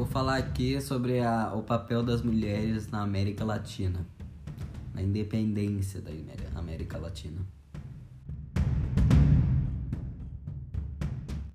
Vou falar aqui sobre a, o papel das mulheres na América Latina, na independência da América Latina.